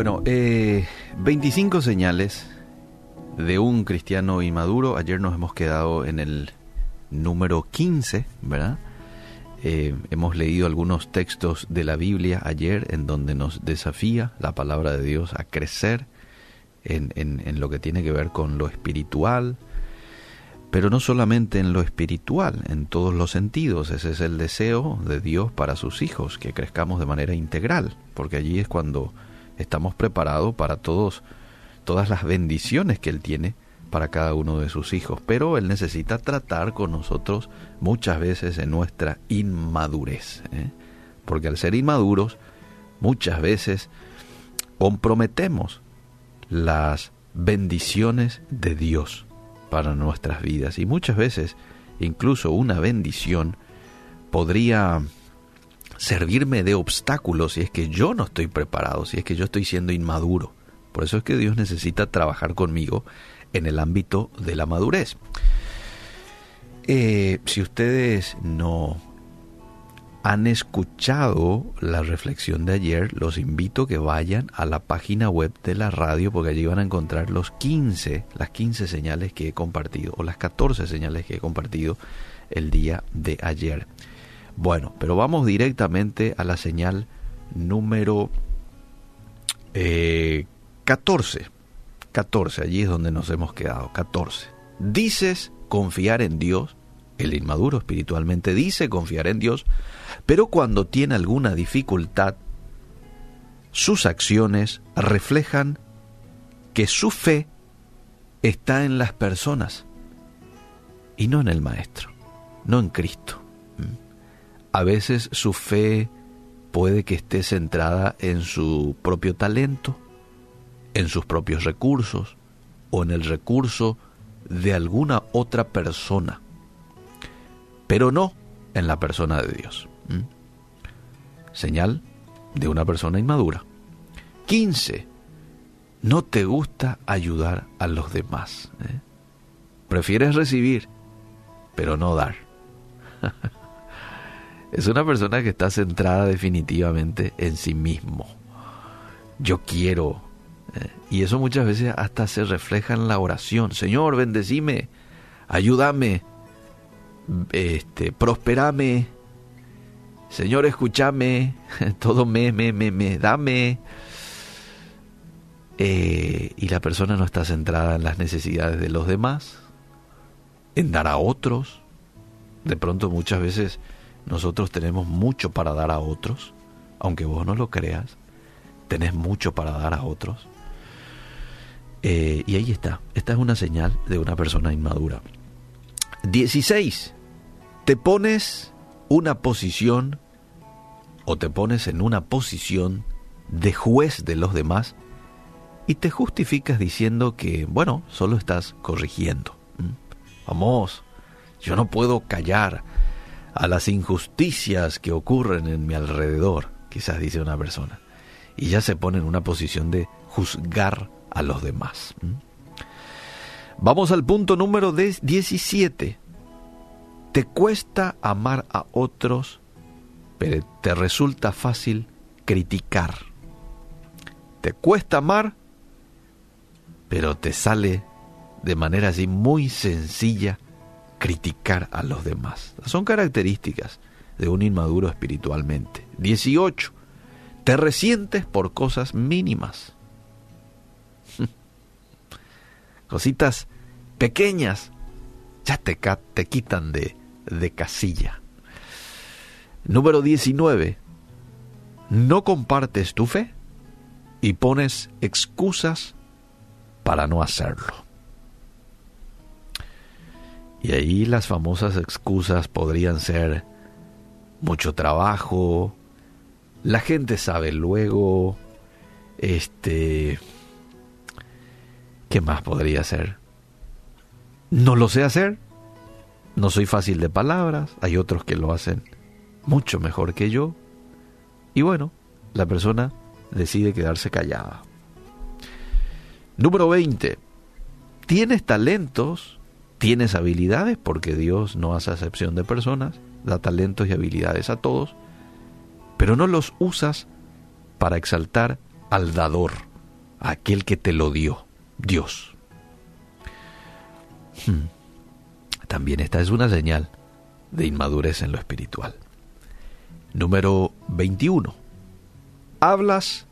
Bueno, eh, 25 señales de un cristiano inmaduro. Ayer nos hemos quedado en el número 15, ¿verdad? Eh, hemos leído algunos textos de la Biblia ayer en donde nos desafía la palabra de Dios a crecer en, en, en lo que tiene que ver con lo espiritual, pero no solamente en lo espiritual, en todos los sentidos. Ese es el deseo de Dios para sus hijos, que crezcamos de manera integral, porque allí es cuando estamos preparados para todos, todas las bendiciones que Él tiene para cada uno de sus hijos. Pero Él necesita tratar con nosotros muchas veces en nuestra inmadurez. ¿eh? Porque al ser inmaduros, muchas veces comprometemos las bendiciones de Dios para nuestras vidas. Y muchas veces incluso una bendición podría servirme de obstáculo si es que yo no estoy preparado, si es que yo estoy siendo inmaduro. Por eso es que Dios necesita trabajar conmigo en el ámbito de la madurez. Eh, si ustedes no han escuchado la reflexión de ayer, los invito a que vayan a la página web de la radio porque allí van a encontrar los 15, las 15 señales que he compartido o las 14 señales que he compartido el día de ayer. Bueno, pero vamos directamente a la señal número 14. Eh, 14, allí es donde nos hemos quedado. 14. Dices confiar en Dios, el inmaduro espiritualmente dice confiar en Dios, pero cuando tiene alguna dificultad, sus acciones reflejan que su fe está en las personas y no en el Maestro, no en Cristo. A veces su fe puede que esté centrada en su propio talento, en sus propios recursos o en el recurso de alguna otra persona, pero no en la persona de Dios. Señal de una persona inmadura. 15. No te gusta ayudar a los demás. ¿eh? Prefieres recibir, pero no dar. es una persona que está centrada definitivamente en sí mismo. Yo quiero. ¿eh? y eso muchas veces hasta se refleja en la oración. Señor, bendecime, ayúdame, este, prosperame. Señor, escúchame, todo me, me, me, me, dame. Eh, y la persona no está centrada en las necesidades de los demás, en dar a otros. De pronto muchas veces nosotros tenemos mucho para dar a otros, aunque vos no lo creas, tenés mucho para dar a otros. Eh, y ahí está, esta es una señal de una persona inmadura. 16. Te pones una posición o te pones en una posición de juez de los demás y te justificas diciendo que, bueno, solo estás corrigiendo. ¿Mm? Vamos, yo no puedo callar a las injusticias que ocurren en mi alrededor, quizás dice una persona, y ya se pone en una posición de juzgar a los demás. Vamos al punto número 17. Te cuesta amar a otros, pero te resulta fácil criticar. Te cuesta amar, pero te sale de manera así muy sencilla criticar a los demás. Son características de un inmaduro espiritualmente. 18. Te resientes por cosas mínimas. Cositas pequeñas ya te, te quitan de, de casilla. Número 19. No compartes tu fe y pones excusas para no hacerlo. Y ahí las famosas excusas podrían ser mucho trabajo, la gente sabe luego, este, ¿qué más podría ser? No lo sé hacer, no soy fácil de palabras, hay otros que lo hacen mucho mejor que yo, y bueno, la persona decide quedarse callada. Número 20. Tienes talentos tienes habilidades, porque Dios no hace excepción de personas, da talentos y habilidades a todos, pero no los usas para exaltar al dador. a aquel que te lo dio, Dios. Hmm. También esta es una señal de inmadurez en lo espiritual. Número 21. Hablas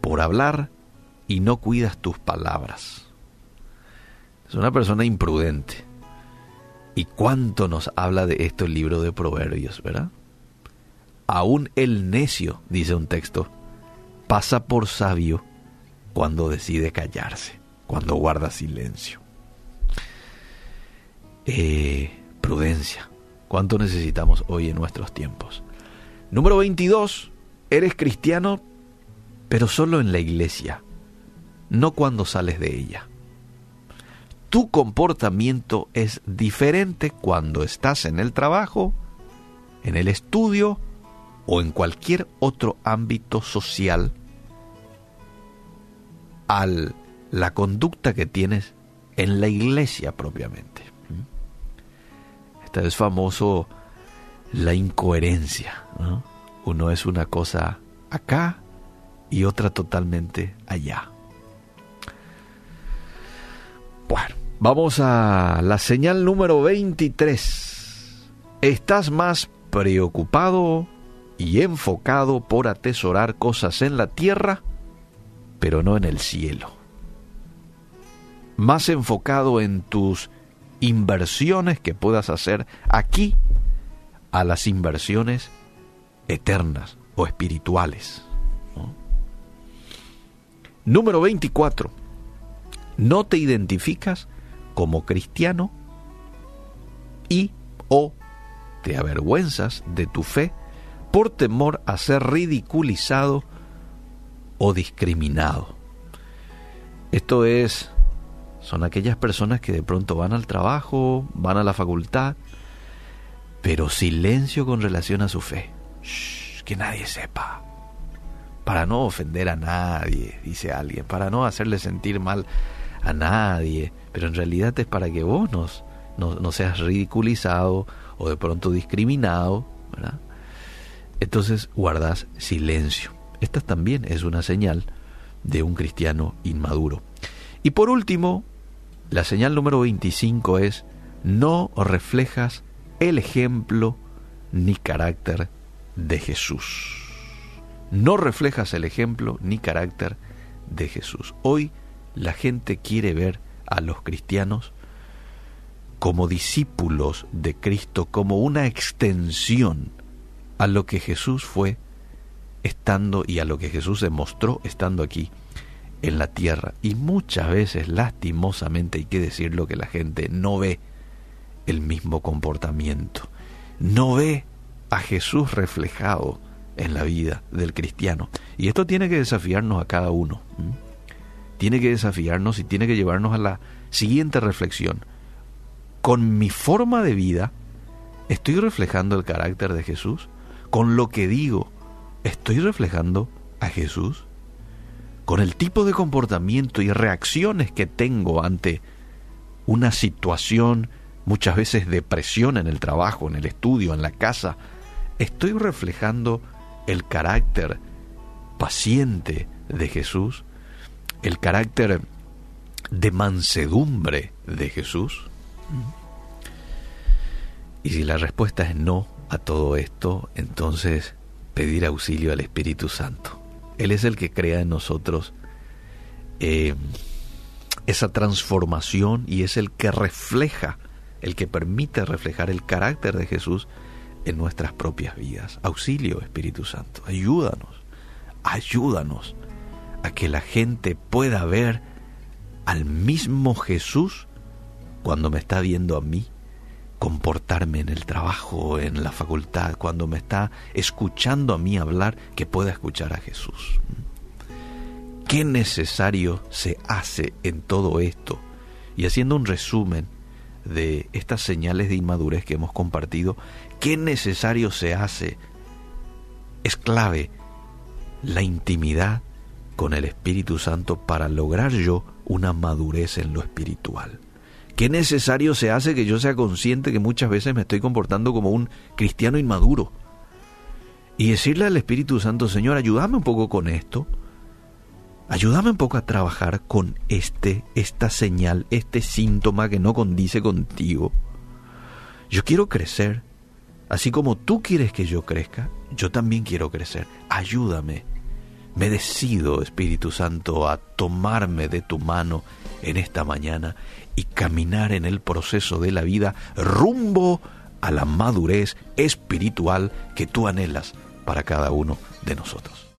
por hablar y no cuidas tus palabras. Es una persona imprudente. ¿Y cuánto nos habla de esto el libro de Proverbios, verdad? Aún el necio, dice un texto, pasa por sabio cuando decide callarse, cuando guarda silencio. Eh, prudencia. ¿Cuánto necesitamos hoy en nuestros tiempos? Número 22. Eres cristiano, pero solo en la iglesia, no cuando sales de ella. Tu comportamiento es diferente cuando estás en el trabajo, en el estudio o en cualquier otro ámbito social a la conducta que tienes en la iglesia propiamente. Esta es famoso la incoherencia. Uno es una cosa acá y otra totalmente allá. Bueno, vamos a la señal número 23. Estás más preocupado y enfocado por atesorar cosas en la tierra, pero no en el cielo. Más enfocado en tus inversiones que puedas hacer aquí a las inversiones eternas o espirituales. Número 24. No te identificas como cristiano y o te avergüenzas de tu fe por temor a ser ridiculizado o discriminado. Esto es son aquellas personas que de pronto van al trabajo, van a la facultad, pero silencio con relación a su fe. que nadie sepa. Para no ofender a nadie, dice alguien, para no hacerle sentir mal a nadie, pero en realidad es para que vos no, no seas ridiculizado o de pronto discriminado, ¿verdad? Entonces guardas silencio. Esta también es una señal de un cristiano inmaduro. Y por último, la señal número 25 es, no reflejas el ejemplo ni carácter de Jesús. No reflejas el ejemplo ni carácter de Jesús. Hoy la gente quiere ver a los cristianos como discípulos de Cristo, como una extensión a lo que Jesús fue estando y a lo que Jesús demostró estando aquí en la tierra. Y muchas veces, lastimosamente, hay que decirlo que la gente no ve el mismo comportamiento, no ve a Jesús reflejado en la vida del cristiano. Y esto tiene que desafiarnos a cada uno. Tiene que desafiarnos y tiene que llevarnos a la siguiente reflexión. Con mi forma de vida, ¿estoy reflejando el carácter de Jesús? Con lo que digo, ¿estoy reflejando a Jesús? con el tipo de comportamiento y reacciones que tengo ante una situación, muchas veces de presión en el trabajo, en el estudio, en la casa, estoy reflejando el carácter paciente de Jesús, el carácter de mansedumbre de Jesús? Y si la respuesta es no a todo esto, entonces pedir auxilio al Espíritu Santo. Él es el que crea en nosotros eh, esa transformación y es el que refleja, el que permite reflejar el carácter de Jesús en nuestras propias vidas. Auxilio, Espíritu Santo, ayúdanos, ayúdanos a que la gente pueda ver al mismo Jesús cuando me está viendo a mí comportarme en el trabajo, en la facultad, cuando me está escuchando a mí hablar, que pueda escuchar a Jesús. ¿Qué necesario se hace en todo esto? Y haciendo un resumen de estas señales de inmadurez que hemos compartido, ¿qué necesario se hace? Es clave la intimidad con el Espíritu Santo para lograr yo una madurez en lo espiritual. ¿Qué necesario se hace que yo sea consciente que muchas veces me estoy comportando como un cristiano inmaduro? Y decirle al Espíritu Santo, Señor, ayúdame un poco con esto. Ayúdame un poco a trabajar con este, esta señal, este síntoma que no condice contigo. Yo quiero crecer. Así como tú quieres que yo crezca, yo también quiero crecer. Ayúdame. Me decido, Espíritu Santo, a tomarme de tu mano en esta mañana y caminar en el proceso de la vida rumbo a la madurez espiritual que tú anhelas para cada uno de nosotros.